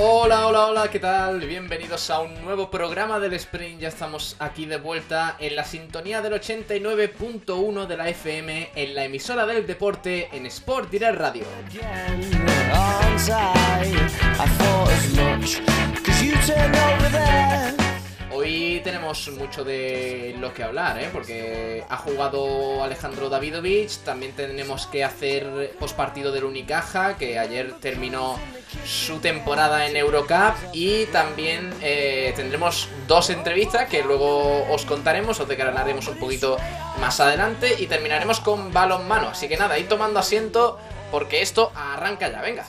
Hola, hola, hola, ¿qué tal? Bienvenidos a un nuevo programa del Sprint. Ya estamos aquí de vuelta en la sintonía del 89.1 de la FM, en la emisora del deporte, en Sport Direct Radio. Hoy tenemos mucho de lo que hablar, ¿eh? porque ha jugado Alejandro Davidovich, también tenemos que hacer postpartido del Unicaja, que ayer terminó su temporada en Eurocup, y también eh, tendremos dos entrevistas que luego os contaremos, os declararemos un poquito más adelante, y terminaremos con balonmano. Así que nada, id tomando asiento, porque esto arranca ya, venga.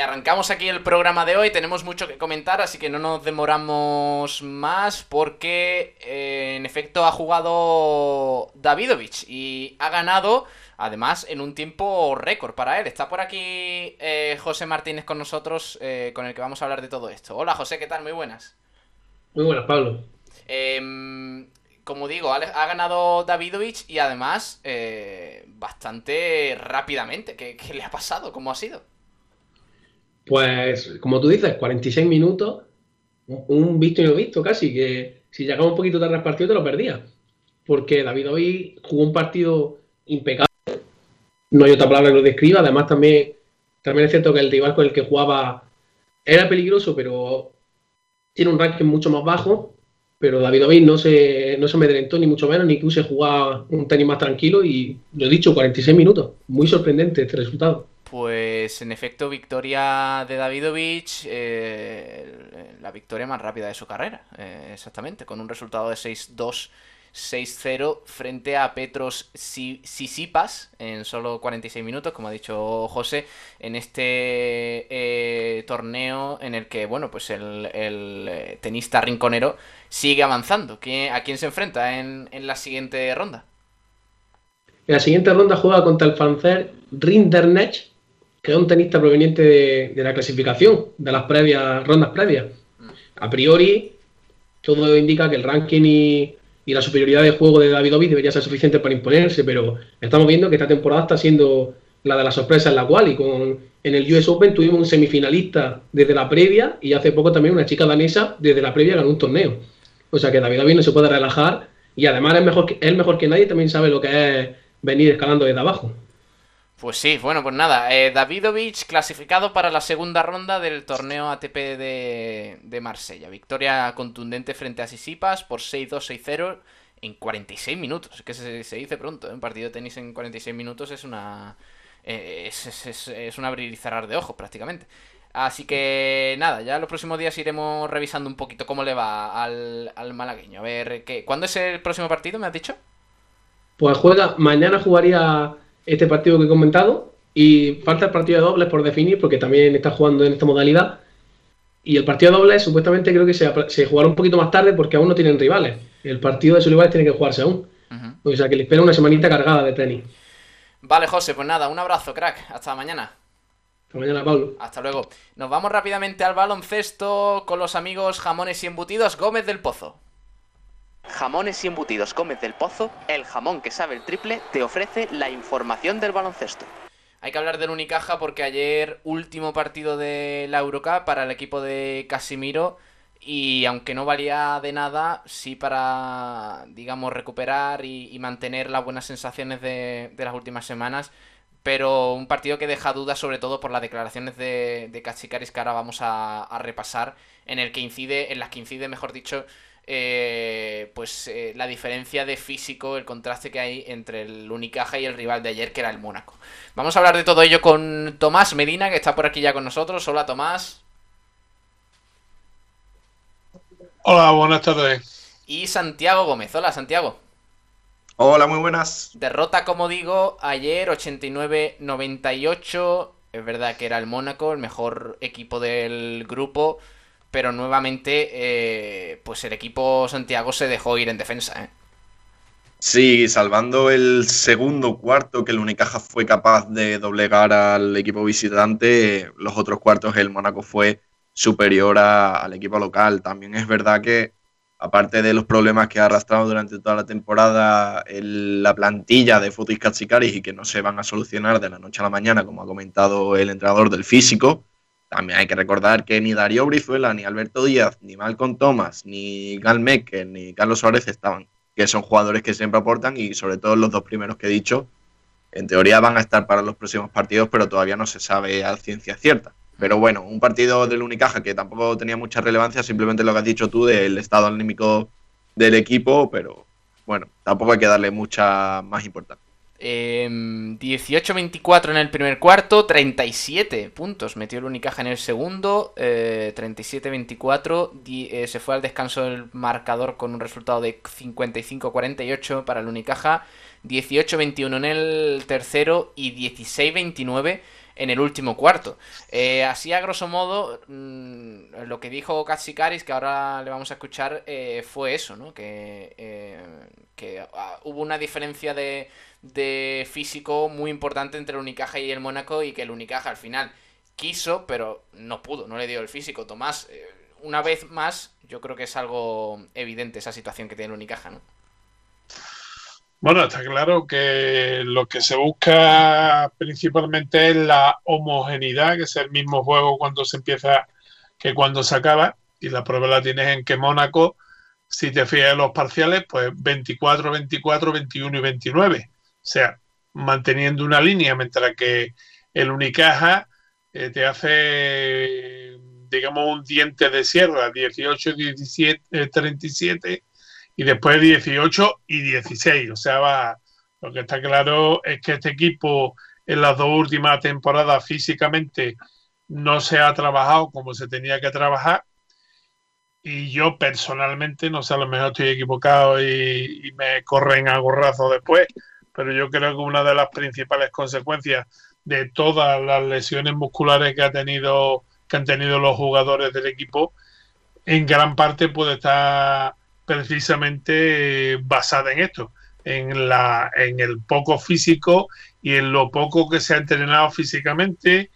Arrancamos aquí el programa de hoy. Tenemos mucho que comentar, así que no nos demoramos más porque eh, en efecto ha jugado Davidovich y ha ganado, además, en un tiempo récord para él. Está por aquí eh, José Martínez con nosotros, eh, con el que vamos a hablar de todo esto. Hola José, ¿qué tal? Muy buenas. Muy buenas, Pablo. Em, como digo, ha ganado Davidovich y además bastante rápidamente. ¿Qué, qué le ha pasado? ¿Cómo ha sido? Pues, como tú dices, 46 minutos, un visto y no visto casi, que si llegaba un poquito tarde al partido te lo perdías. Porque David hoy jugó un partido impecable, no hay otra palabra que lo describa, además también, también es cierto que el rival con el que jugaba era peligroso, pero tiene un ranking mucho más bajo, pero David Ovid no se, no se amedrentó ni mucho menos, ni que se jugaba un tenis más tranquilo y, lo he dicho, 46 minutos. Muy sorprendente este resultado. Pues en efecto, victoria de Davidovich, eh, la victoria más rápida de su carrera, eh, exactamente, con un resultado de 6-2, 6-0 frente a Petros Si- Sisipas en solo 46 minutos, como ha dicho José, en este eh, torneo en el que, bueno, pues el, tenista rinconero sigue avanzando. ¿Quién- ¿A quién se enfrenta en, en la siguiente ronda? En la siguiente ronda juega contra el francés Rinderknecht, que es un tenista proveniente de, de la clasificación, de las previas rondas previas. A priori, todo indica que el ranking y, y la superioridad de juego de David Ovid debería ser suficiente para imponerse, pero estamos viendo que esta temporada está siendo la de la sorpresa en la cual y con en el US Open tuvimos un semifinalista desde la previa y hace poco también una chica danesa desde la previa ganó un torneo. O sea que David no se puede relajar y además es mejor que, es mejor que nadie, también sabe lo que es venir escalando desde abajo. Pues sí, bueno, pues nada, eh, Davidovich clasificado para la segunda ronda del torneo ATP de, Marsella. Victoria contundente frente a Sisipas por 6-2, 6-0 en 46 minutos. Que se, dice pronto, ¿eh? un partido de tenis en 46 minutos es una... eh, es un abrir y cerrar de ojos prácticamente. Así que nada, ya los próximos días iremos revisando un poquito cómo le va al, al malagueño. A ver, ¿qué, ¿cuándo es el próximo partido, me has dicho? Pues juega, mañana jugaría este partido que he comentado y falta el partido de dobles por definir porque también está jugando en esta modalidad. Y el partido de dobles supuestamente creo que se, se jugará un poquito más tarde porque aún no tienen rivales. El partido de sus rivales tiene que jugarse aún. O sea que le espera una semanita cargada de tenis. Vale, José, pues nada, un abrazo, crack. Hasta mañana. Hasta mañana, Pablo. Hasta luego. Nos vamos rápidamente al baloncesto con los amigos Jamones y Embutidos Gómez del Pozo. Jamones y embutidos Gómez del Pozo, el jamón que sabe el triple, te ofrece la información del baloncesto. Hay que hablar del Unicaja porque ayer último partido de la Eurocup para el equipo de Casimiro y aunque no valía de nada, sí para, digamos, recuperar y, mantener las buenas sensaciones de, las últimas semanas. Pero un partido que deja dudas sobre todo por las declaraciones de, de que ahora vamos a, repasar, en el que incide, en las que incide, mejor dicho, eh, pues eh, la diferencia de físico, el contraste que hay entre el Unicaja y el rival de ayer, que era el Mónaco. Vamos a hablar de todo ello con Tomás Medina, que está por aquí ya con nosotros. Hola Tomás. Hola, buenas tardes. Y Santiago Gómez. Hola, Santiago. Hola, muy buenas. Derrota, como digo, ayer 89-98. Es verdad que era el Mónaco, el mejor equipo del grupo. Pero nuevamente, eh, pues el equipo Santiago se dejó ir en defensa. ¿eh? Sí, salvando el segundo cuarto que el Unicaja fue capaz de doblegar al equipo visitante, los otros cuartos el Mónaco fue superior al equipo local. También es verdad que, aparte de los problemas que ha arrastrado durante toda la temporada la plantilla de Fotis Katsikaris y que no se van a solucionar de la noche a la mañana, como ha comentado el entrenador del físico, también hay que recordar que ni Darío Brizuela, ni Alberto Díaz, ni Malcolm Thomas, ni Gal Mecker, ni Carlos Suárez estaban, que son jugadores que siempre aportan y sobre todo los dos primeros que he dicho, en teoría van a estar para los próximos partidos, pero todavía no se sabe a ciencia cierta. Pero bueno, un partido del Unicaja que tampoco tenía mucha relevancia, simplemente lo que has dicho tú del estado anímico del equipo, pero bueno, tampoco hay que darle mucha más importancia. 18-24 em, en el primer cuarto, 37 puntos metió el Unicaja en el segundo, 37-24, eh, eh, se fue al descanso del marcador con un resultado de 55-48 para el Unicaja, 18-21 en el tercero y 16-29 en el último cuarto. Eh, así a grosso modo, mm, lo que dijo Katsikaris, que ahora le vamos a escuchar, eh, fue eso, ¿no? Que, eh, que ah, hubo una diferencia de, de físico muy importante entre el Unicaja y el Mónaco y que el Unicaja al final quiso, pero no pudo, no le dio el físico. Tomás, una vez más, yo creo que es algo evidente esa situación que tiene el Unicaja, ¿no? Bueno, está claro que lo que se busca principalmente es la homogeneidad, que es el mismo juego cuando se empieza que cuando se acaba. Y la prueba la tienes en que Mónaco, si te fijas en los parciales, pues 24, 24, 21 y 29. O sea, manteniendo una línea, mientras que el Unicaja eh, te hace, digamos, un diente de sierra, 18, 17, 37 y después 18 y 16. O sea, lo que está claro es que este equipo en las dos últimas temporadas físicamente no se ha trabajado como se tenía que trabajar. Y yo personalmente, no sé, a lo mejor estoy equivocado y, me corren a gorrazo después, pero yo creo que una de las principales consecuencias de todas las lesiones musculares que ha tenido que han tenido los jugadores del equipo en gran parte puede estar precisamente basada en esto, en, la, en el poco físico y en lo poco que se ha entrenado físicamente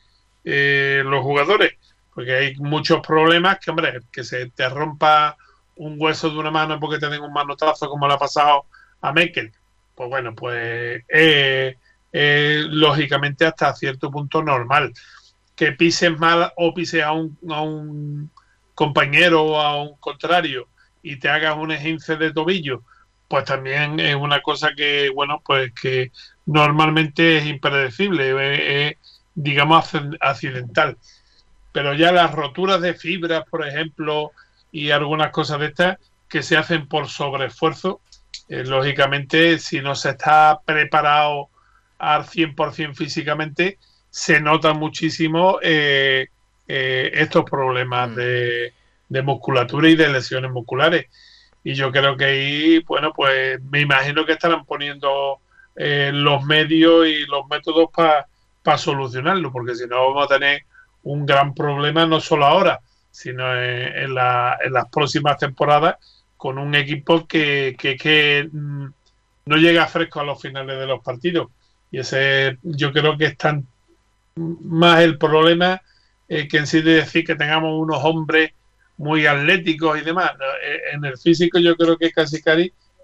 eh, los jugadores, porque hay muchos problemas que, hombre, que se te rompa un hueso de una mano porque te den un manotazo como le ha pasado a Mekel, pues bueno, pues lógicamente hasta cierto punto normal. Que pises mal o pises a un, a un compañero o a un contrario y te hagas un esguince de tobillo, pues también es una cosa que, bueno, pues que normalmente es impredecible, es, digamos, accidental. Pero ya las roturas de fibras, por ejemplo, y algunas cosas de estas que se hacen por sobreesfuerzo, eh, lógicamente, si no se está preparado al 100% físicamente, se nota muchísimo eh, eh, estos problemas mm. de, de musculatura y de lesiones musculares. Y yo creo que ahí, bueno, pues me imagino que estarán poniendo los medios y los métodos para solucionarlo, porque si no vamos a tener un gran problema no solo ahora, sino en, la, en las próximas temporadas con un equipo que, que, que mm, no llega fresco a los finales de los partidos. Y ese yo creo que es tan más el problema eh, que en sí de decir que tengamos unos hombres muy atléticos y demás. Eh, en el físico yo creo que casi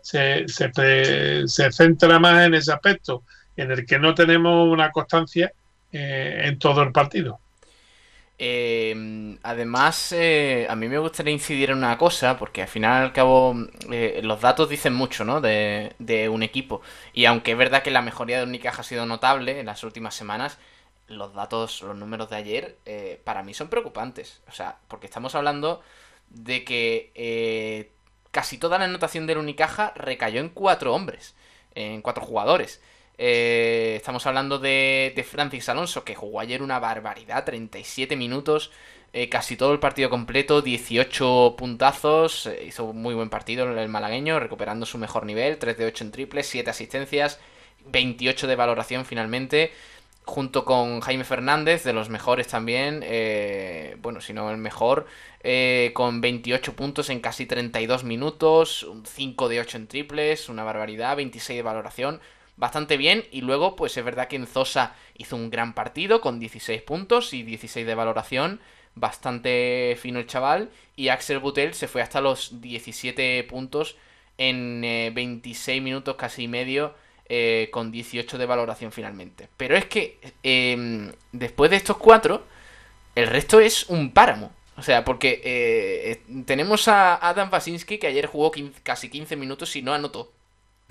se, se, se, centra más en ese aspecto, en el que no tenemos una constancia eh, en todo el partido. Eh, además, eh, a mí me gustaría incidir en una cosa, porque al final al cabo eh, los datos dicen mucho, ¿no? De, un equipo. Y aunque es verdad que la mejoría de Unicaja ha sido notable en las últimas semanas, los datos, los números de ayer, para mí son preocupantes. O sea, porque estamos hablando de que casi toda la anotación del Unicaja recayó en cuatro hombres, en cuatro jugadores. Eh, estamos hablando de, Francis Alonso, que jugó ayer una barbaridad, 37 minutos, eh, casi todo el partido completo, 18 puntazos, eh, hizo un muy buen partido el malagueño, recuperando su mejor nivel, 3 de 8 en triple, 7 asistencias, 28 de valoración finalmente, junto con Jaime Fernández, de los mejores también, bueno, si no el mejor, con 28 puntos en casi 32 minutos, 5 de 8 en triples, una barbaridad, 26 de valoración bastante bien. Y luego, pues es verdad que Enzosa hizo un gran partido con 16 puntos y 16 de valoración. Bastante fino el chaval. Y Axel Butel se fue hasta los 17 puntos en 26 eh, minutos casi medio. Eh, con 18 de valoración finalmente. Pero es que em, después de estos cuatro, el resto es un páramo. O sea, porque eh, tenemos a Adam Wasinski que ayer jugó casi 15 minutos y no anotó.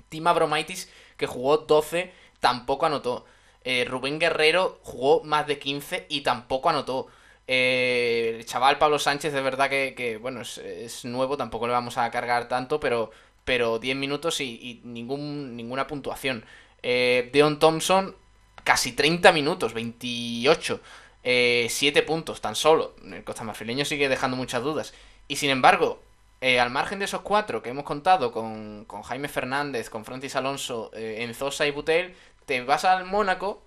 Tim Abromaitis que jugó 12, tampoco anotó. Eh, Rubén Guerrero jugó más de 15 y tampoco anotó. Eh, el chaval Pablo Sánchez, de verdad que, bueno, es, nuevo, tampoco le vamos a cargar tanto, pero, pero 10 minutos y, ningún, ninguna puntuación. Eh, Deon Thompson, casi 30 minutos, 28. 7 puntos tan solo. El Costa Marfileño sigue dejando muchas dudas. Y sin embargo, eh, al margen de esos cuatro que hemos contado con, Jaime Fernández, con Francis Alonso, eh, Enzosa y Butel, te vas al Mónaco.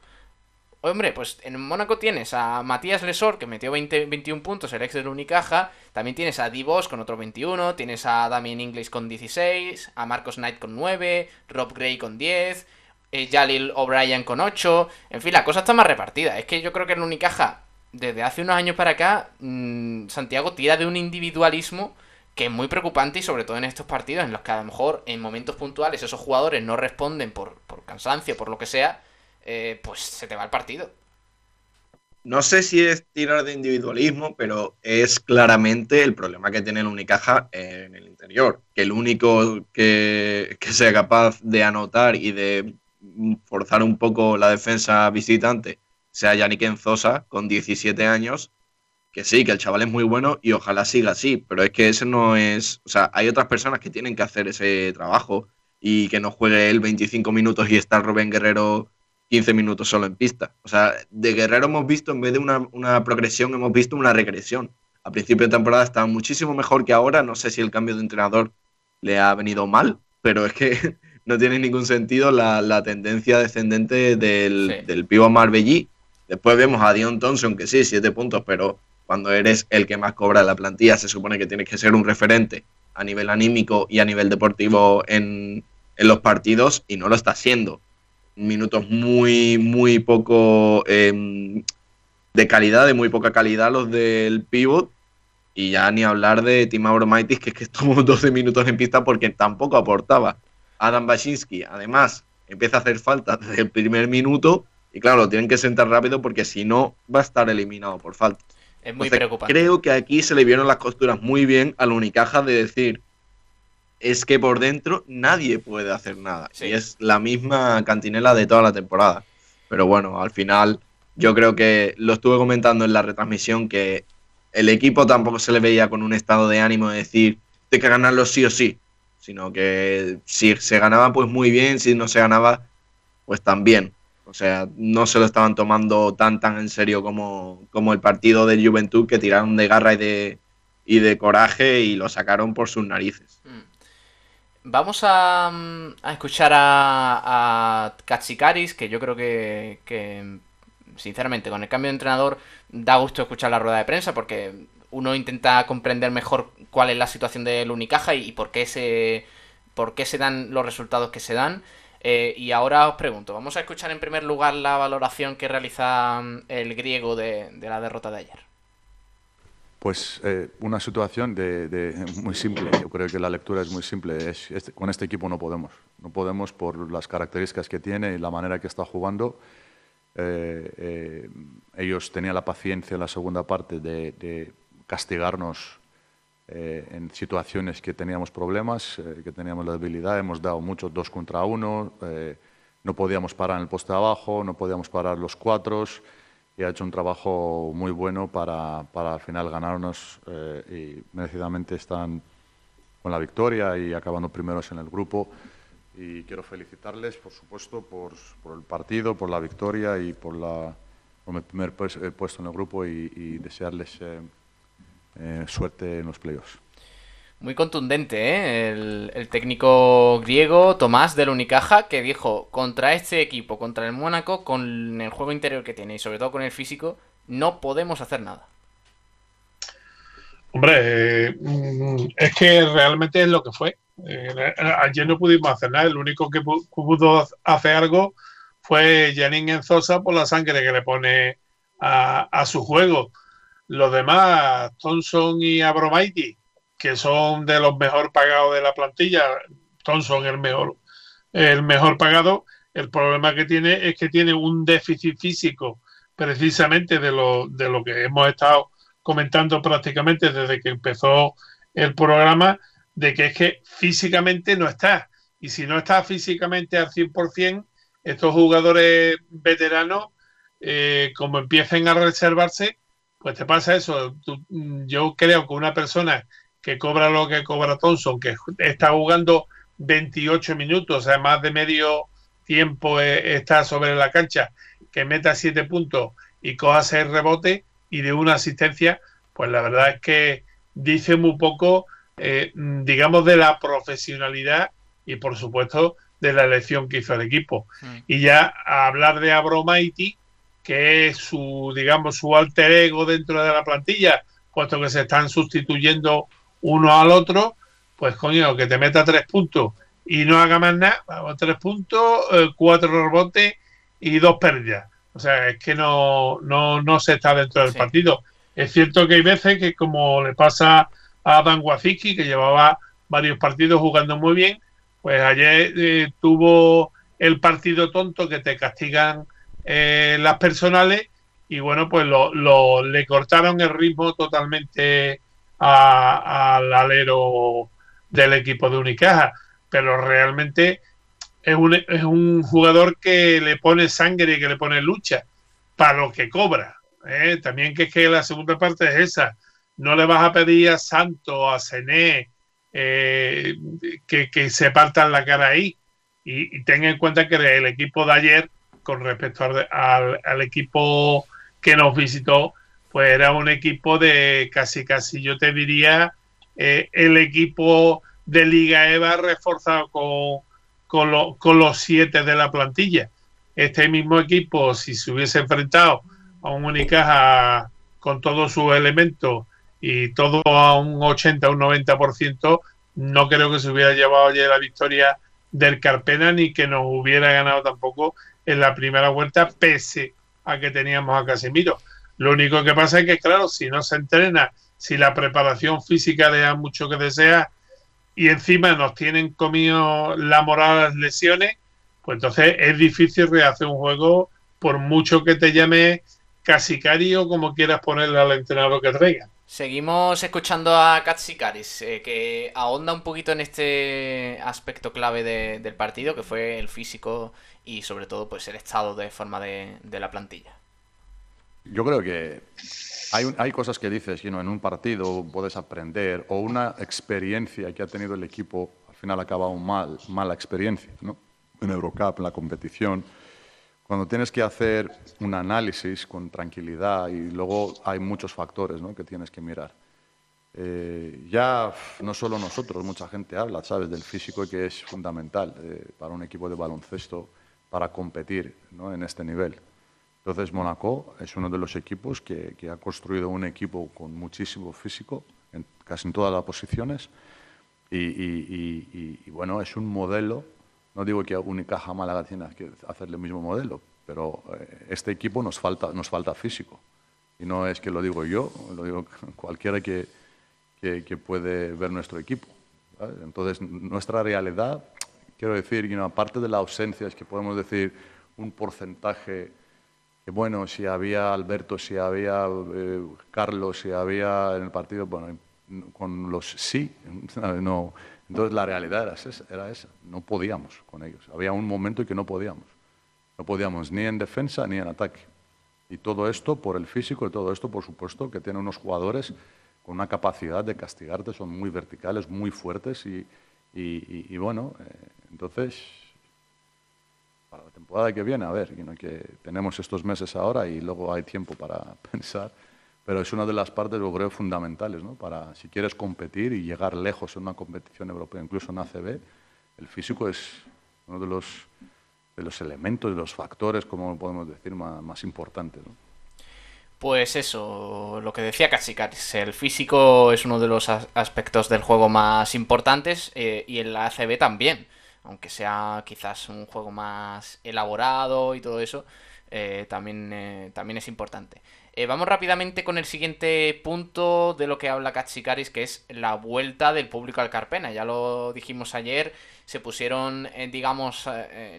Hombre, pues en Mónaco tienes a Matías Lesor, que metió 20, 21 puntos, el ex del Unicaja. También tienes a Divos con otro 21. Tienes a Damien Inglis con 16. A Marcos Knight con 9. Rob Gray con 10. Eh, Jalil O'Brien con 8. En fin, la cosa está más repartida. Es que yo creo que el Unicaja, desde hace unos años para acá, mm, Santiago tira de un individualismo que es muy preocupante y sobre todo en estos partidos en los que a lo mejor en momentos puntuales esos jugadores no responden por, por cansancio, por lo que sea, eh, pues se te va el partido. No sé si es tirar de individualismo, pero es claramente el problema que tiene el Unicaja en el interior. Que el único que, que sea capaz de anotar y de forzar un poco la defensa visitante sea Yannick Enzosa, con 17 años, que sí, que el chaval es muy bueno y ojalá siga así, pero es que ese no es, o sea, hay otras personas que tienen que hacer ese trabajo y que no juegue él 25 minutos y está Rubén Guerrero 15 minutos solo en pista. O sea, de Guerrero hemos visto, en vez de una, progresión, hemos visto una regresión. A principio de temporada estaba muchísimo mejor que ahora, no sé si el cambio de entrenador le ha venido mal, pero es que no tiene ningún sentido la, tendencia descendente del, del pivo Marbellí. Después vemos a Dion Thompson, que sí, siete puntos, pero cuando eres el que más cobra la plantilla, se supone que tienes que ser un referente a nivel anímico y a nivel deportivo en, los partidos y no lo está siendo. Minutos muy, muy poco em, de calidad, de muy poca calidad los del pivot. Y ya ni hablar de Tim Abromaitis, que es que estuvo 12 minutos en pista porque tampoco aportaba. Adam Baczynski, además, empieza a hacer falta desde el primer minuto. Y claro, lo tienen que sentar rápido porque si no, va a estar eliminado por falta. Es muy preocupante. Creo que aquí se le vieron las costuras muy bien a la Unicaja de decir, es que por dentro nadie puede hacer nada. Y es la misma cantinela de toda la temporada. Pero bueno, al final yo creo que lo estuve comentando en la retransmisión que el equipo tampoco se le veía con un estado de ánimo de decir, hay que ganarlo sí o sí. Sino que si se ganaba, pues muy bien, si no se ganaba, pues también. O sea, no se lo estaban tomando tan tan en serio como, el partido del Juventud que tiraron de garra y de, y de coraje y lo sacaron por sus narices. Mm. Vamos a, a escuchar a, a Katsikaris, que yo creo que, que, sinceramente, con el cambio de entrenador da gusto escuchar la rueda de prensa porque uno intenta comprender mejor cuál es la situación del Unicaja y, y por qué se por qué se dan los resultados que se dan. Eh, y ahora os pregunto, vamos a escuchar en primer lugar la valoración que realiza mm, el griego de, la derrota de ayer. Pues eh, una situación de, muy simple. Yo creo que la lectura es muy simple. Con este equipo no podemos. No podemos por las características que tiene y la manera que está jugando. Eh, ellos tenían la paciencia en la segunda parte de, castigarnos eh, en situaciones que teníamos problemas, eh, que teníamos la debilidad, hemos dado muchos dos contra uno, eh, no podíamos parar en el poste de abajo, no podíamos parar los cuatro y ha hecho un trabajo muy bueno para, para al final ganarnos y merecidamente están con la victoria y acabando primeros en el grupo. Y quiero felicitarles, por supuesto, por, por el partido, por la victoria y por, la, por el primer puesto en el grupo y, y desearles eh, suerte en los playoffs. Muy contundente, ¿eh? El, técnico griego Tomás del Unicaja que dijo contra este equipo, contra el Mónaco, con el juego interior que tiene y sobre todo con el físico, no podemos hacer nada. Hombre, eh, es que realmente es lo que fue. Eh, ayer no pudimos hacer nada, el único que pudo hacer algo fue Janine Enzosa por la sangre que le pone a su juego los demás, Thompson y Abromaiti, que son de los mejor pagados de la plantilla, Thompson el mejor, el mejor pagado, el problema que tiene es que tiene un déficit físico, precisamente de lo, de lo que hemos estado comentando prácticamente desde que empezó el programa, de que es que físicamente no está. Y si no está físicamente al 100%, estos jugadores veteranos, eh, como empiecen a reservarse, pues te pasa eso. Yo creo que una persona que cobra lo que cobra Thompson, que está jugando 28 minutos, o sea, más de medio tiempo eh, está sobre la cancha, que meta 7 puntos y coja 6 rebotes y de una asistencia, pues la verdad es que dice muy poco, eh, digamos, de la profesionalidad y por supuesto de la elección que hizo el equipo. Mm. Y ya a hablar de Abromaiti, que es su, digamos, su alter ego dentro de la plantilla, puesto que se están sustituyendo uno al otro, pues coño, que te meta tres puntos y no haga más nada, vamos, tres puntos, eh, cuatro rebotes y dos pérdidas. O sea, es que no, no, no se está dentro del partido. Es cierto que hay veces que, como le pasa a Adam Wazicki, que llevaba varios partidos jugando muy bien, pues ayer eh, tuvo el partido tonto que te castigan eh, las personales y bueno, pues lo, le cortaron el ritmo totalmente al alero del equipo de Unicaja, pero realmente es un, es un jugador que le pone sangre y que le pone lucha para lo que cobra. ¿eh? También que es que la segunda parte es esa. No le vas a pedir a Santo, a Cené, eh, que, se partan la cara ahí. Y, y en cuenta que el equipo de ayer con respecto al, equipo que nos visitó, pues era un equipo de casi, casi, yo te diría, eh, el equipo de Liga EVA reforzado con, con, los siete de la plantilla. Este mismo equipo, si se hubiese enfrentado a un Unicaja con todos sus elementos y todo a un 80, un 90%, no creo que se hubiera llevado ayer la victoria del Carpena ni que nos hubiera ganado tampoco en la primera vuelta, pese a que teníamos a Casemiro. Lo único que pasa es que, claro, si no se entrena, si la preparación física deja mucho que desear y encima nos tienen comido la moral las lesiones, pues entonces es difícil rehacer un juego por mucho que te llame Casicari o como quieras ponerle al entrenador que traiga. Seguimos escuchando a Katsikaris, eh, que ahonda un poquito en este aspecto clave del partido, que fue el físico y sobre todo pues el estado de forma de, la plantilla. Yo creo que hay, hay cosas que dices, que en un partido puedes aprender o una experiencia que ha tenido el equipo al final acaba un mal, mala experiencia, ¿no? En Eurocup, en la competición, cuando tienes que hacer un análisis con tranquilidad y luego hay muchos factores ¿no? que tienes que mirar. Eh, ya no solo nosotros, mucha gente habla, ¿sabes?, del físico que es fundamental eh, para un equipo de baloncesto para competir en este nivel. Entonces, Monaco es uno de los equipos que, ha construido un equipo con muchísimo físico, en, casi en todas las posiciones, Y, bueno, es un modelo, no digo que Unicaja Málaga tiene que hacer el mismo modelo, pero eh, este equipo nos falta, nos falta físico. Y no es que lo digo yo, lo digo cualquiera que, que, puede ver nuestro equipo. Entonces, nuestra realidad, quiero decir, aparte de la ausencia, es que podemos decir un porcentaje que bueno, si había Alberto, si había eh, Carlos, si había en el partido, bueno, con los sí, no. Entonces la realidad era esa, era esa, no podíamos con ellos. Había un momento en que no podíamos. No podíamos ni en defensa ni en ataque. Y todo esto por el físico y todo esto, por supuesto, que tienen unos jugadores con una capacidad de castigarte, son muy verticales, muy fuertes y, y, bueno, eh, entonces para la temporada que viene, a ver, que tenemos estos meses ahora y luego hay tiempo para pensar, pero es una de las partes, yo creo, fundamentales, ¿no? Para, si quieres competir y llegar lejos en una competición europea, incluso en ACB, el físico es uno de los, de los elementos, de los factores, como podemos decir, más, importantes, ¿no? Pues eso, lo que decía Cachicaris, el físico es uno de los aspectos del juego más importantes eh, y el ACB también aunque sea quizás un juego más elaborado y todo eso, eh, también, eh, también es importante. Eh, vamos rápidamente con el siguiente punto de lo que habla Katsikaris, que es la vuelta del público al Carpena. Ya lo dijimos ayer, se pusieron, digamos,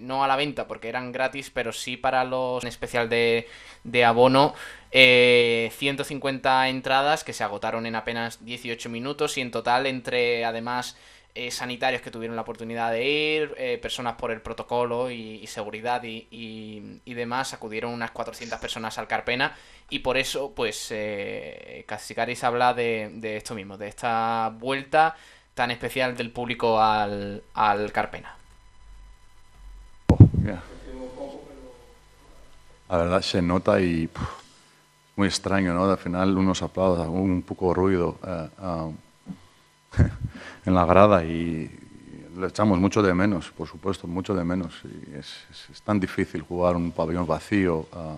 no a la venta porque eran gratis, pero sí para los en especial de, de abono, 150 entradas que se agotaron en apenas 18 minutos y en total entre, además, eh, sanitarios que tuvieron la oportunidad de ir, eh, personas por el protocolo y, seguridad y, demás, acudieron unas 400 personas al Carpena y por eso, pues, eh, habla de, esto mismo, de esta vuelta tan especial del público al, Carpena. La verdad se nota y muy extraño, ¿no? Al final unos aplausos, un poco ruido. Eh, um, en la grada y le echamos mucho de menos, por supuesto, mucho de menos. Es, tan difícil jugar un pabellón vacío, a,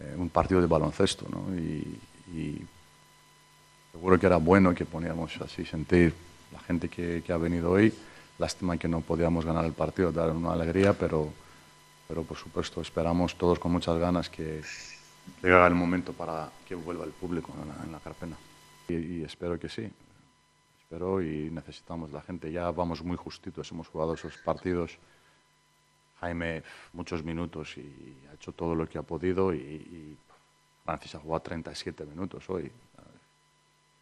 eh, un partido de baloncesto, ¿no? Y, seguro que era bueno que poníamos así sentir la gente que, que, ha venido hoy. Lástima que no podíamos ganar el partido, dar una alegría, pero, pero por supuesto esperamos todos con muchas ganas que llegue el momento para que vuelva el público en la, carpena. y espero que sí pero y necesitamos la gente. Ya vamos muy justitos, hemos jugado esos partidos. Jaime muchos minutos y ha hecho todo lo que ha podido y, Francis ha jugado 37 minutos hoy.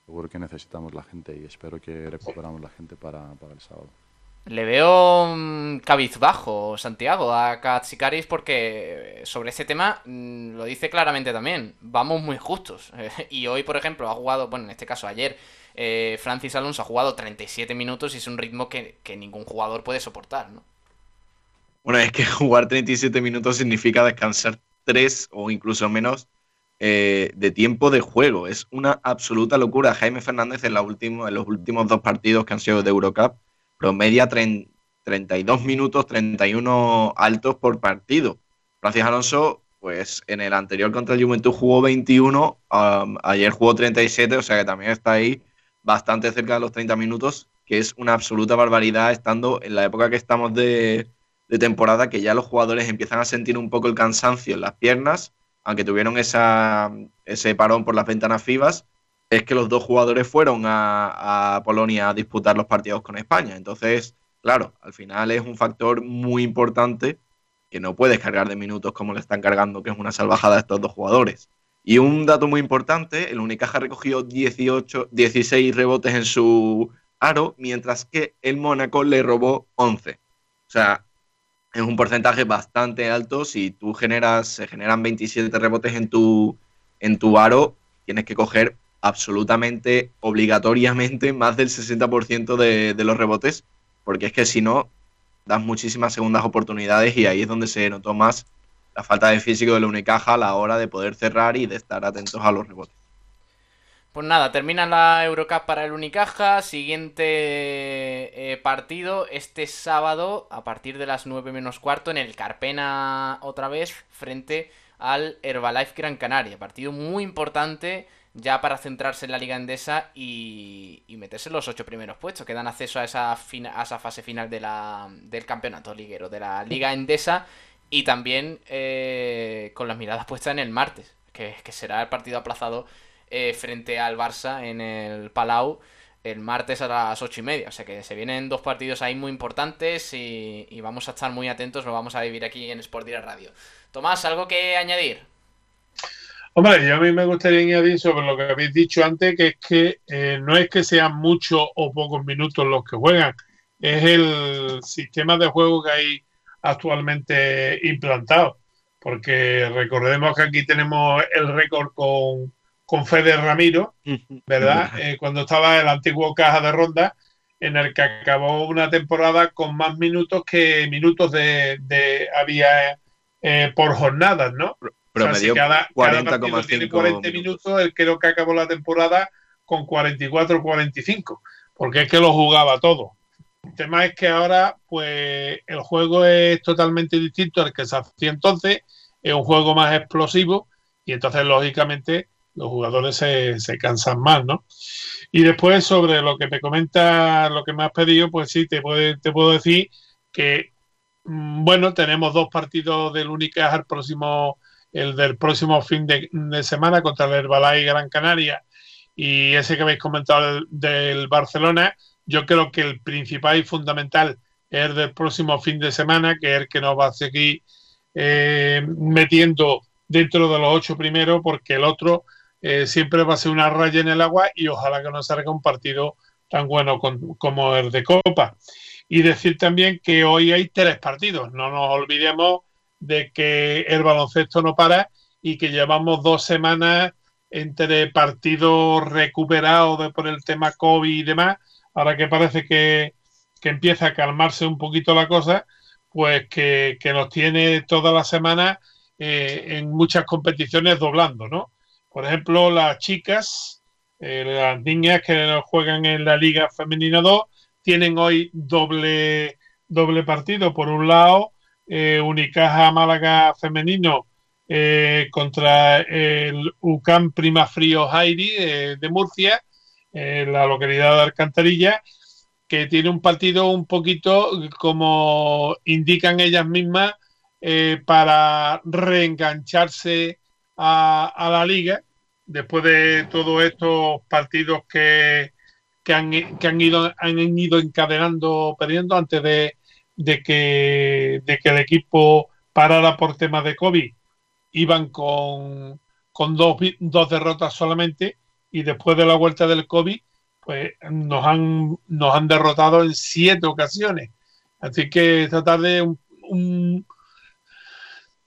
Seguro que necesitamos la gente y espero que recuperamos la gente para, para el sábado. Le veo mm, cabizbajo, Santiago, a Katsikaris porque sobre este tema mm, lo dice claramente también. Vamos muy justos. y hoy, por ejemplo, ha jugado, bueno, en este caso ayer, eh, Francis Alonso ha jugado 37 minutos y es un ritmo que, ningún jugador puede soportar, ¿no? Bueno, es que jugar 37 minutos significa descansar 3 o incluso menos eh, de tiempo de juego. Es una absoluta locura. Jaime Fernández en, los últimos dos partidos que han sido de Eurocup promedia 32 minutos, 31 altos por partido. Francis Alonso, pues en el anterior contra el Juventud jugó 21, ayer jugó 37, o sea que también está ahí bastante cerca de los 30 minutos, que es una absoluta barbaridad estando en la época que estamos de, temporada, que ya los jugadores empiezan a sentir un poco el cansancio en las piernas, aunque tuvieron esa, ese parón por las ventanas FIBAS, es que los dos jugadores fueron a, Polonia a disputar los partidos con España. Entonces, claro, al final es un factor muy importante que no puedes cargar de minutos como le están cargando, que es una salvajada a estos dos jugadores. Y un dato muy importante, el Unicaja recogió 18, 16 rebotes en su aro, mientras que el Mónaco le robó 11. O sea, es un porcentaje bastante alto. Si tú generas, se generan 27 rebotes en tu, en tu aro, tienes que coger absolutamente, obligatoriamente, más del 60% de, de los rebotes, porque es que si no, das muchísimas segundas oportunidades y ahí es donde se notó más la falta de físico de la Unicaja a la hora de poder cerrar y de estar atentos a los rebotes. Pues nada, termina la Eurocup para el Unicaja. Siguiente eh, partido este sábado a partir de las 9 menos cuarto en el Carpena otra vez frente al Herbalife Gran Canaria. Partido muy importante ya para centrarse en la Liga Endesa y, meterse en los ocho primeros puestos que dan acceso a esa, a esa fase final del campeonato liguero, de la Liga Endesa y también eh, con las miradas puestas en el martes, que, será el partido aplazado eh, frente al Barça en el Palau el martes a las ocho y media. O sea que se vienen dos partidos ahí muy importantes y, vamos a estar muy atentos, lo vamos a vivir aquí en Sport Direct Radio. Tomás, ¿algo que añadir? Hombre, yo a mí me gustaría añadir sobre lo que habéis dicho antes, que es que eh, no es que sean muchos o pocos minutos los que juegan, es el sistema de juego que hay actualmente implantado. Porque recordemos que aquí tenemos el récord con, con Fede Ramiro, ¿verdad? Eh, cuando estaba el antiguo caja de ronda, en el que acabó una temporada con más minutos que minutos de, había eh, por jornadas, ¿no? Promedio cada, 40, tiene 40 minutos, él creo que acabó la temporada con 44 o 45, porque es que lo jugaba todo. El tema es que ahora, pues, el juego es totalmente distinto al que se hacía entonces, es un juego más explosivo, y entonces, lógicamente, los jugadores se, se cansan más, ¿no? Y después, sobre lo que me comenta, lo que me has pedido, pues sí, te, te puedo decir que, mm, bueno, tenemos dos partidos del Unicaja próximo el del próximo fin de, semana contra el Herbalife Gran Canaria y ese que habéis comentado del, Barcelona, yo creo que el principal y fundamental es el del próximo fin de semana, que es el que nos va a seguir eh, metiendo dentro de los ocho primeros, porque el otro eh, siempre va a ser una raya en el agua y ojalá que no salga un partido tan bueno como el de Copa. Y decir también que hoy hay tres partidos, no nos olvidemos de que el baloncesto no para y que llevamos dos semanas entre partidos recuperados por el tema COVID y demás, ahora que parece que, empieza a calmarse un poquito la cosa, pues que, nos tiene toda la semana eh, en muchas competiciones doblando, ¿no? Por ejemplo, las chicas, eh, las niñas que juegan en la Liga Femenina 2, tienen hoy doble, doble partido. Por un lado, eh, Unicaja Málaga femenino contra el UCAM Prima Frío Jairi de Murcia, en la localidad de Alcantarilla, que tiene un partido un poquito como indican ellas mismas para reengancharse a, la liga después de todos estos partidos que, que, han, que han, ido, han ido encadenando perdiendo antes de, de que, de que el equipo parara por temas de COVID. Iban con, con dos, dos derrotas solamente y después de la vuelta del COVID, pues nos han, nos han derrotado en siete ocasiones. Así que esta tarde un,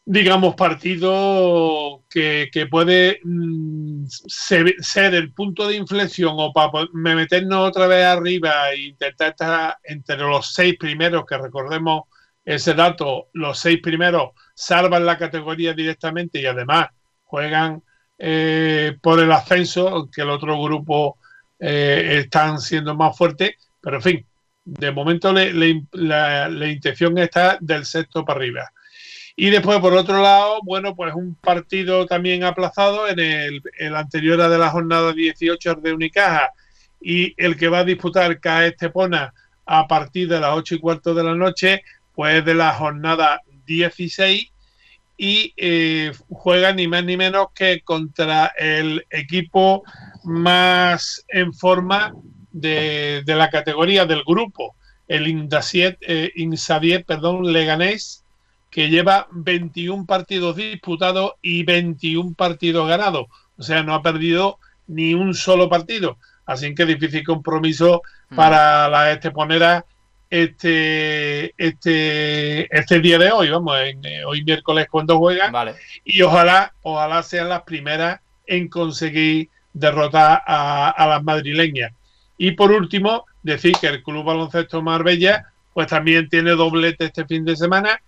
digamos, partido que, puede mm, ser, el punto de inflexión o para meternos otra vez arriba e intentar estar entre los seis primeros, que recordemos ese dato, los seis primeros salvan la categoría directamente y además juegan eh, por el ascenso, aunque el otro grupo eh, están siendo más fuertes, pero en fin, de momento la, la intención está del sexto para arriba. Y después, por otro lado, bueno, pues un partido también aplazado en el, anterior de la jornada 18 de Unicaja y el que va a disputar CAE Estepona a partir de las 8 y cuarto de la noche, pues de la jornada 16 y eh, juega ni más ni menos que contra el equipo más en forma de, la categoría del grupo, el Indasiet, eh, Insadiet, perdón, Leganés, que lleva 21 partidos disputados y 21 partidos ganados. O sea, no ha perdido ni un solo partido. Así que difícil compromiso mm. para la esteponera este, este, este día de hoy, vamos, en, eh, hoy miércoles cuando juegan. Y ojalá, ojalá sean las primeras en conseguir derrotar a, a las madrileñas. Y por último, decir que el Club Baloncesto Marbella, pues también tiene doblete este fin de semana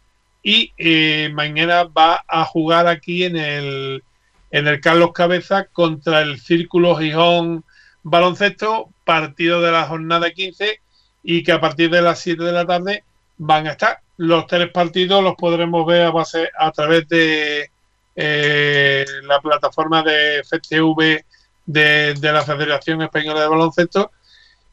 y eh, mañana va a jugar aquí en el, en el Carlos Cabeza contra el Círculo Gijón Baloncesto, partido de la jornada 15 y que a partir de las 7 de la tarde van a estar. Los tres partidos los podremos ver a, base, a través de eh, la plataforma de FTV de, de la Federación Española de Baloncesto.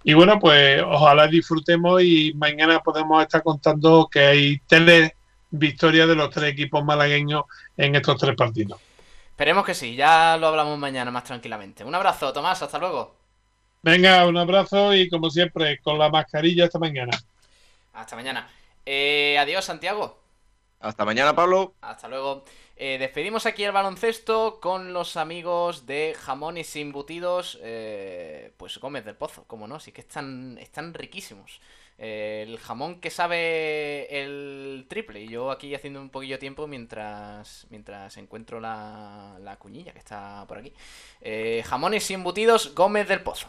Y bueno, pues ojalá disfrutemos y mañana podemos estar contando que hay tele victoria de los tres equipos malagueños en estos tres partidos. Esperemos que sí, ya lo hablamos mañana más tranquilamente. Un abrazo, Tomás, hasta luego. Venga, un abrazo y como siempre, con la mascarilla esta mañana. Hasta mañana. Eh, adiós, Santiago. Hasta mañana, Pablo. Hasta luego. Eh, despedimos aquí el baloncesto con los amigos de jamones embutidos. Eh, pues Gómez del Pozo, como no, sí que están, están riquísimos. Eh, el jamón que sabe el triple. Y yo aquí haciendo un poquillo de tiempo mientras, mientras encuentro la, la cuñilla que está por aquí. Eh, jamones y embutidos Gómez del Pozo.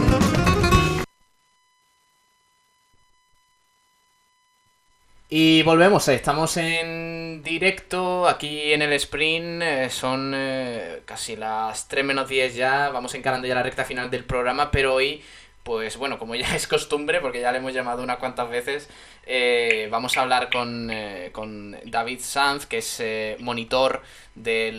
Y volvemos, eh, estamos en directo aquí en el sprint, eh, son eh, casi las 3 menos 10 ya, vamos encarando ya la recta final del programa, pero hoy, pues bueno, como ya es costumbre, porque ya le hemos llamado unas cuantas veces, eh, vamos a hablar con, eh, con David Sanz, que es monitor de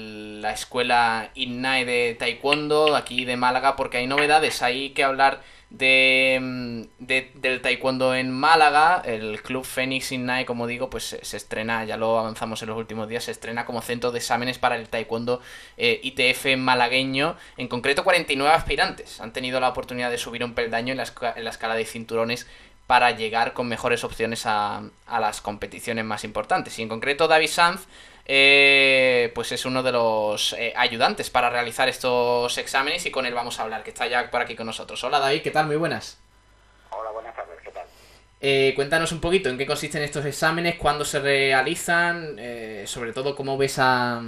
la escuela INNAE de Taekwondo aquí de Málaga, porque hay novedades, hay que hablar de, mm, de- del taekwondo en Málaga, el club Fénix Innae, como digo, pues se, estrena, ya lo avanzamos en los últimos días, se estrena como centro de exámenes para el taekwondo eh, ITF malagueño, en concreto 49 aspirantes han tenido la oportunidad de subir un peldaño en la, en la escala de cinturones para llegar con mejores opciones a, a las competiciones más importantes. Y en concreto David Sanz, eh, pues es uno de los eh, ayudantes para realizar estos exámenes y con él vamos a hablar, que está ya por aquí con nosotros. Hola David, ¿qué tal? Muy buenas. Hola, buenas tardes, ¿qué tal? Eh, cuéntanos un poquito en qué consisten estos exámenes, cuándo se realizan, eh, sobre todo cómo ves a,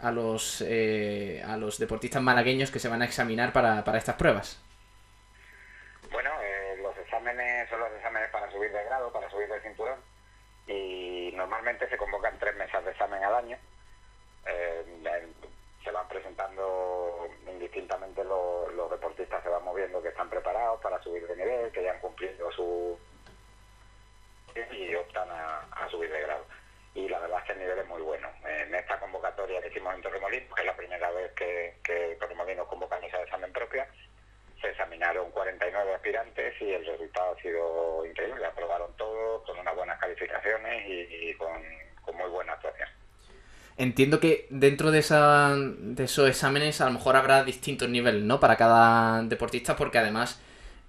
a los, eh, a los deportistas malagueños que se van a examinar para, para estas pruebas. Bueno, eh, los exámenes son los exámenes para subir de grado, para subir de cinturón, y normalmente se convocan al año. Eh, se van presentando indistintamente los, deportistas, se van moviendo que están preparados para subir de nivel, que ya han cumplido su... y optan a subir de grado. Y la verdad es que el nivel es muy bueno. En esta convocatoria que hicimos en Torremolinos, que es la primera vez que, que Torremolinos convoca mesa de examen propia, se examinaron 49 aspirantes y el resultado ha sido increíble. Aprobaron todos con unas buenas calificaciones y, y con, con muy buena actuación. Entiendo que dentro de, esa, de esos exámenes a lo mejor habrá distintos niveles, ¿no? Para cada deportista, porque además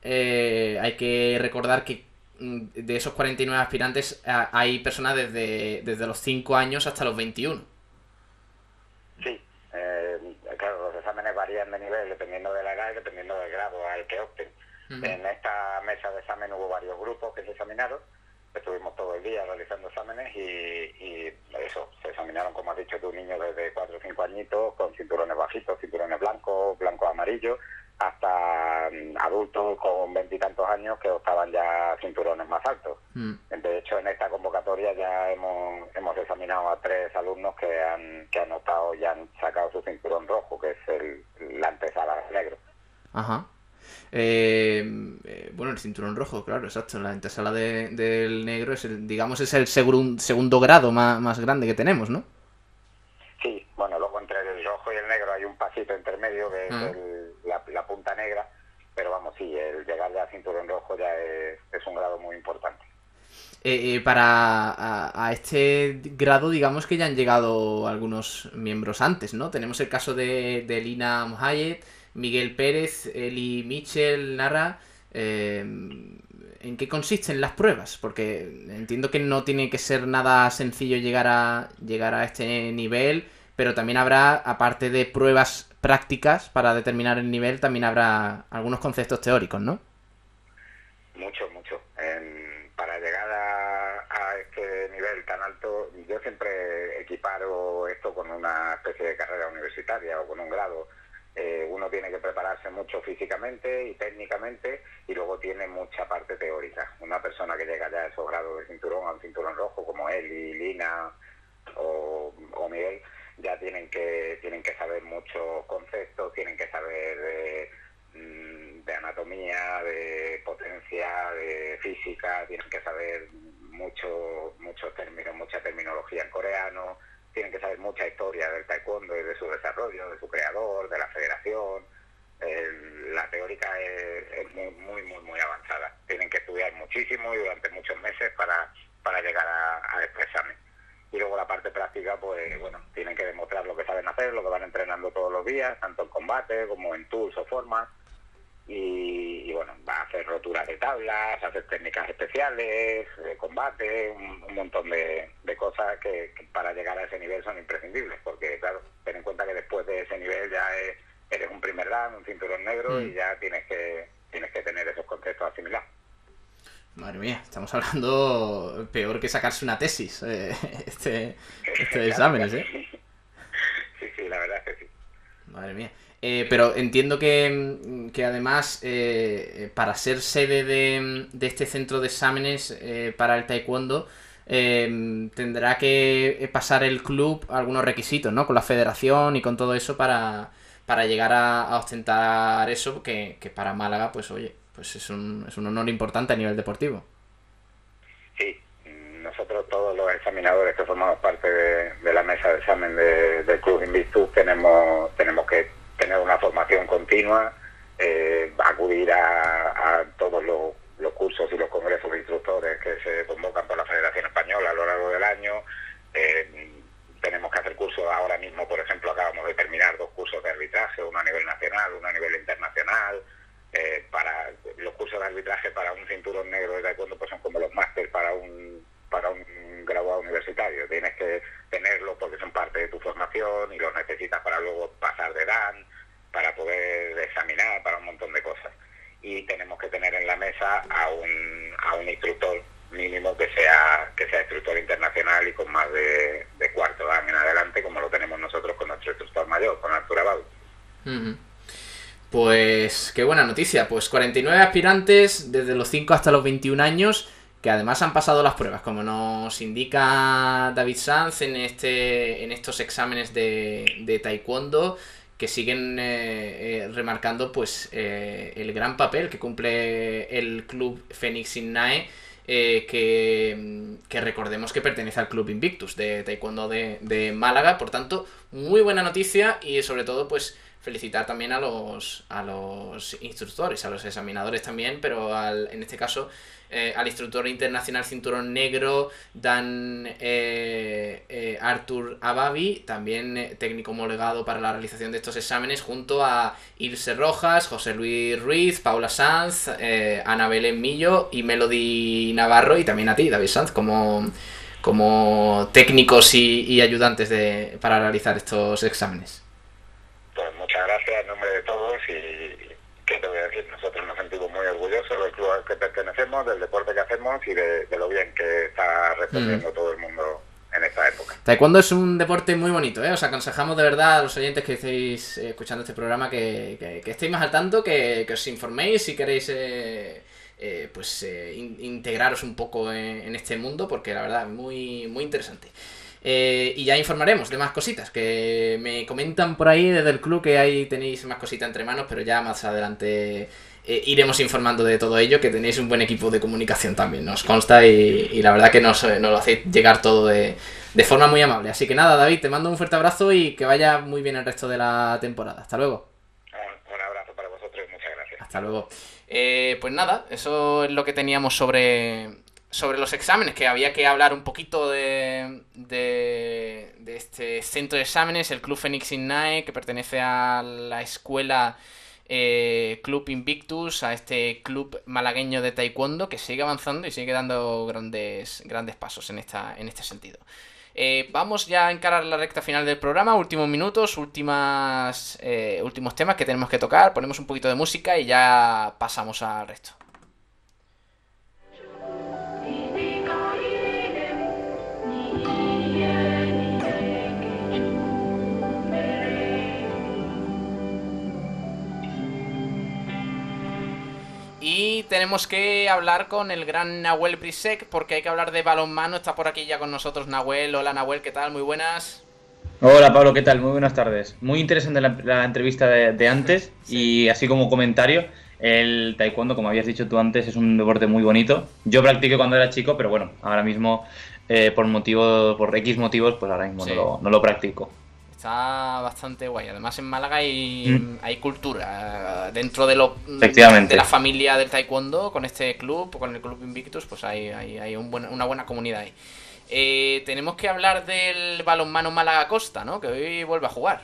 eh, hay que recordar que mm, de esos 49 aspirantes a- hay personas desde, desde los 5 años hasta los 21. Sí, eh, claro, los exámenes varían de nivel dependiendo de la edad y dependiendo del grado al que opten. En esta mesa de examen hubo varios grupos que se examinaron. Estuvimos todo el día realizando exámenes y, has dicho tú, niños desde 4 o 5 añitos con cinturones bajitos, cinturones blancos, amarillos, hasta mm, adultos con veintitantos años que optaban ya cinturones más altos. Mm. De hecho, en esta convocatoria ya hemos, hemos examinado a tres alumnos que han, que han optado y han sacado su cinturón rojo, que es el, la antesala del negro. Ajá. Eh, eh, bueno, el cinturón rojo, claro, exacto. La antesala de- del negro es el, digamos, es el segun- segundo grado más, más grande que tenemos, ¿no? Sí, bueno, luego entre el rojo y el intermedio que es Ah. el- la, la punta negra, pero vamos, sí, el llegar ya al cinturón rojo ya es, es un grado muy importante. Eh, eh, para a, a este grado, digamos que ya han llegado algunos miembros antes, ¿no? Tenemos el caso de, de Lina Mohamed, Miguel Pérez, Eli Mitchell, Nara. eh, ¿en qué consisten las pruebas? Porque entiendo que no tiene que ser nada sencillo llegar a, llegar a este nivel, pero también habrá, aparte de pruebas prácticas para determinar el nivel, también habrá algunos conceptos teóricos, ¿no? Mucho, mucho. para llegar a, este nivel tan alto, yo siempre equiparo esto con una especie de carrera universitaria o con un grado. Eh, uno tiene que prepararse mucho físicamente y técnicamente y luego tiene mucha parte teórica. Una persona que llega ya a esos grados de cinturón, a un cinturón rojo como él y Lina o, o Miguel, ya tienen que, tienen que saber muchos conceptos, tienen que saber de, mm, de anatomía, de potencia, de física, tienen que saber mucho, muchos términos, mucha terminología en coreano, tienen que saber mucha historia del taekwondo y de su desarrollo, de su creador, de la federación. la teórica es, muy, muy, muy, muy avanzada. Tienen que estudiar muchísimo y durante muchos meses para, para llegar a, a examen y luego la parte práctica, pues bueno, tienen que demostrar lo que saben hacer, lo que van entrenando todos los días, tanto en combate como en tools o formas. Y, bueno, va a hacer roturas de tablas, hacer técnicas especiales, de combate, un, montón de, cosas que, para llegar a ese nivel son imprescindibles, porque claro, ten en cuenta que después de ese nivel ya eres un primer dan, un cinturón negro y mm. ya tienes que, tienes que tener esos conceptos asimilados. Madre mía, estamos hablando peor que sacarse una tesis, eh, este, este exámenes, ¿eh? Sí, sí, la verdad es que sí. Madre mía. Eh, pero entiendo que, además, eh, para ser sede de, este centro de exámenes para el taekwondo, tendrá que pasar el club algunos requisitos, ¿no? Con la federación y con todo eso para, para llegar a, ostentar eso, que, que para Málaga, pues oye, pues es un, es un honor importante a nivel deportivo. Sí, nosotros todos los examinadores que formamos parte de, la mesa de examen del Club Invictus tenemos, tenemos que tener una formación continua, eh, acudir a, todos los, cursos y los congresos de instructores que se convocan por la Federación Española a lo largo del año. Eh, tenemos que hacer cursos ahora mismo, por ejemplo, acabamos de terminar dos cursos de arbitraje, uno a nivel nacional, uno a nivel internacional. Eh, para los cursos de arbitraje para un cinturón negro de taekwondo pues son como los máster para un para un graduado universitario tienes que tenerlo porque son parte de tu formación y los necesitas para luego pasar de Dan para poder examinar para un montón de cosas y tenemos que tener en la mesa a un, a un instructor mínimo que sea que sea instructor internacional y con más de, cuarto dan en adelante como lo tenemos nosotros con nuestro instructor mayor con Arturo Abad qué buena noticia. Pues 49 aspirantes desde los 5 hasta los 21 años que además han pasado las pruebas, como nos indica David Sanz en, este, en estos exámenes de, taekwondo que siguen eh, eh, remarcando pues eh, el gran papel que cumple el club Phoenix Innae que, que, recordemos que pertenece al club Invictus de taekwondo de Málaga por tanto muy buena noticia y sobre todo pues felicitar también a los, a los instructores, a los examinadores también, pero al, en este caso eh, al instructor internacional cinturón negro Dan eh, eh, Arthur Ababi, también técnico homologado para la realización de estos exámenes, junto a Ilse Rojas, José Luis Ruiz, Paula Sanz, Ana Belén Millo y Melody Navarro, y también a ti, David Sanz, como, como técnicos y, y ayudantes de, para realizar estos exámenes muchas gracias en nombre de todos y ¿qué te voy a decir? Nosotros nos sentimos muy orgullosos del club al que pertenecemos, del deporte que hacemos y de, lo bien que está respondiendo mm. todo el mundo en esta época. Taekwondo es un deporte muy bonito, ¿eh? Os aconsejamos de verdad a los oyentes que estéis eh, escuchando este programa que, que, estéis más al tanto, que, os informéis si queréis... Eh, eh, pues integraros un poco en, en, este mundo porque la verdad es muy, muy interesante. Eh, y ya informaremos de más cositas, que me comentan por ahí desde el club que ahí tenéis más cositas entre manos, pero ya más adelante eh, iremos informando de todo ello, que tenéis un buen equipo de comunicación también, nos consta y, la verdad que nos, lo hacéis llegar todo de, forma muy amable. Así que nada, David, te mando un fuerte abrazo y que vaya muy bien el resto de la temporada. Hasta luego. Un, abrazo para vosotros y muchas gracias. Hasta luego. Eh, pues nada, eso es lo que teníamos sobre, sobre los exámenes, que había que hablar un poquito de, de, este centro de exámenes, el Club Phoenix Innae, que pertenece a la escuela eh, Club Invictus, a este club malagueño de taekwondo que sigue avanzando y sigue dando grandes, grandes pasos en, esta, en este sentido. Eh, vamos ya a encarar la recta final del programa, últimos minutos, últimas, eh, últimos temas que tenemos que tocar, ponemos un poquito de música y ya pasamos al resto. Tenemos que hablar con el gran Nahuel Brisek porque hay que hablar de balonmano. Está por aquí ya con nosotros Nahuel. Hola Nahuel, ¿qué tal? Muy buenas. Hola Pablo, ¿qué tal? Muy buenas tardes. Muy interesante la, entrevista de, antes y así como comentario, el taekwondo, como habías dicho tú antes, es un deporte muy bonito. Yo practiqué cuando era chico, pero bueno, ahora mismo eh, por motivos, por X motivos, pues ahora mismo no lo practico. Está bastante guay. Además en Málaga hay, mm. hay cultura. Dentro de, lo, de la familia del taekwondo, con este club, con el club Invictus, pues hay, hay, una buena comunidad ahí. Eh, tenemos que hablar del balonmano Málaga Costa, ¿no? Que hoy vuelve a jugar.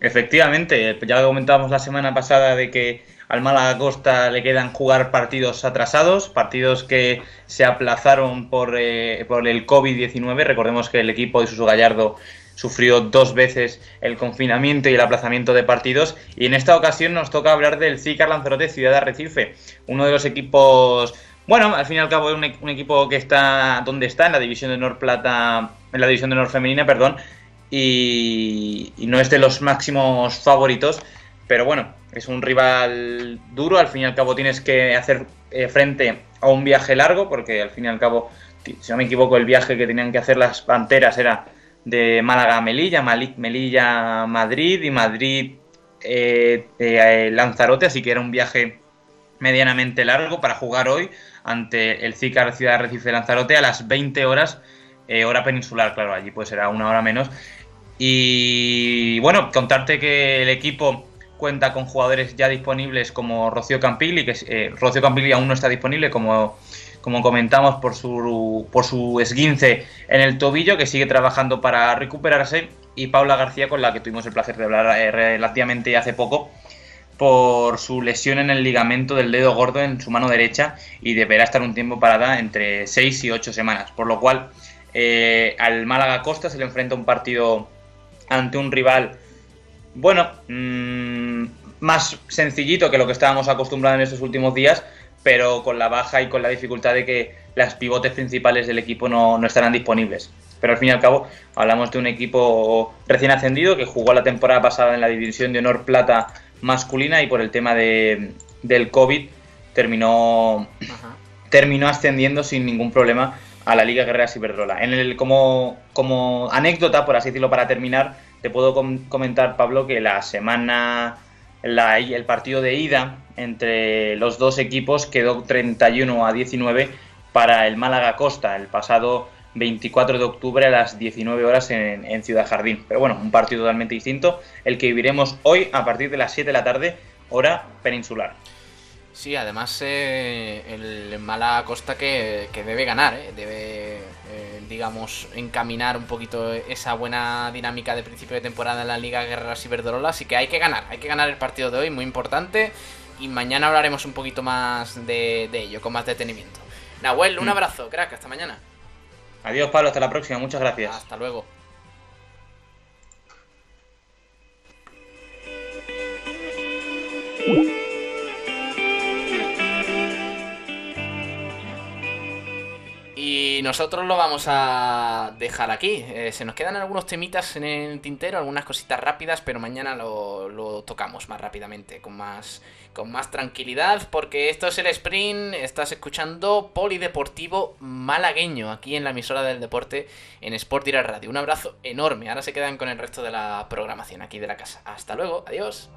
Efectivamente, ya lo comentábamos la semana pasada de que al Málaga Costa le quedan jugar partidos atrasados, partidos que se aplazaron por, eh, por el COVID-19. Recordemos que el equipo de Suso Gallardo sufrió dos veces el confinamiento y el aplazamiento de partidos. Y en esta ocasión nos toca hablar del Cicar Lanzarote Ciudad de Arrecife, uno de los equipos, bueno, al fin y al cabo es un, equipo que está donde está, en la división de Honor Plata, en la división de Honor Femenina, perdón, y, no es de los máximos favoritos, pero bueno, es un rival duro, al fin y al cabo tienes que hacer eh, frente a un viaje largo, porque al fin y al cabo, si no me equivoco, el viaje que tenían que hacer las Panteras era de Málaga a Melilla, Melilla Madrid y Madrid eh, eh, Lanzarote, así que era un viaje medianamente largo para jugar hoy ante el CICAR Ciudad Recife de Lanzarote a las 20 horas, eh, hora peninsular, claro, allí pues será una hora menos. Y bueno, contarte que el equipo cuenta con jugadores ya disponibles como Rocío Campilli, que Rocío Campilli aún no está disponible, como como comentamos, por su, por su esguince en el tobillo, que sigue trabajando para recuperarse, y Paula García, con la que tuvimos el placer de hablar eh, relativamente hace poco, por su lesión en el ligamento del dedo gordo en su mano derecha y deberá estar un tiempo parada entre 6 y 8 semanas, por lo cual eh, al Málaga Costa se le enfrenta un partido ante un rival, bueno, mm, más sencillito que lo que estábamos acostumbrados en estos últimos días, pero con la baja y con la dificultad de que las pivotes principales del equipo no, estarán disponibles. Pero al fin y al cabo hablamos de un equipo recién ascendido que jugó la temporada pasada en la división de honor plata masculina y por el tema de, del COVID terminó, terminó ascendiendo sin ningún problema a la Liga Guerrera Ciberdrola. En el, como, como anécdota, por así decirlo, para terminar, te puedo comentar, Pablo, que la semana el partido de ida entre los dos equipos quedó 31 a 19 para el Málaga Costa el pasado 24 de octubre a las 19 horas en, Ciudad Jardín. Pero bueno, un partido totalmente distinto, el que viviremos hoy a partir de las 7 de la tarde, hora peninsular. Sí, además eh, el Málaga Costa que, debe ganar, eh, debe digamos, encaminar un poquito esa buena dinámica de principio de temporada en la Liga Guerreras Iberdrola. Así que hay que ganar, hay que ganar el partido de hoy, muy importante. Y mañana hablaremos un poquito más de, ello, con más detenimiento. Nahuel, un mm. abrazo, crack, hasta mañana. Adiós, Pablo, hasta la próxima, muchas gracias. Hasta luego. Y nosotros lo vamos a dejar aquí. Eh, se nos quedan algunos temitas en el tintero, algunas cositas rápidas, pero mañana lo, tocamos más rápidamente, con más, con más tranquilidad, porque esto es el sprint. Estás escuchando Polideportivo Malagueño, aquí en la emisora del deporte en Sport Direct Radio. Un abrazo enorme. Ahora se quedan con el resto de la programación aquí de la casa. Hasta luego, adiós.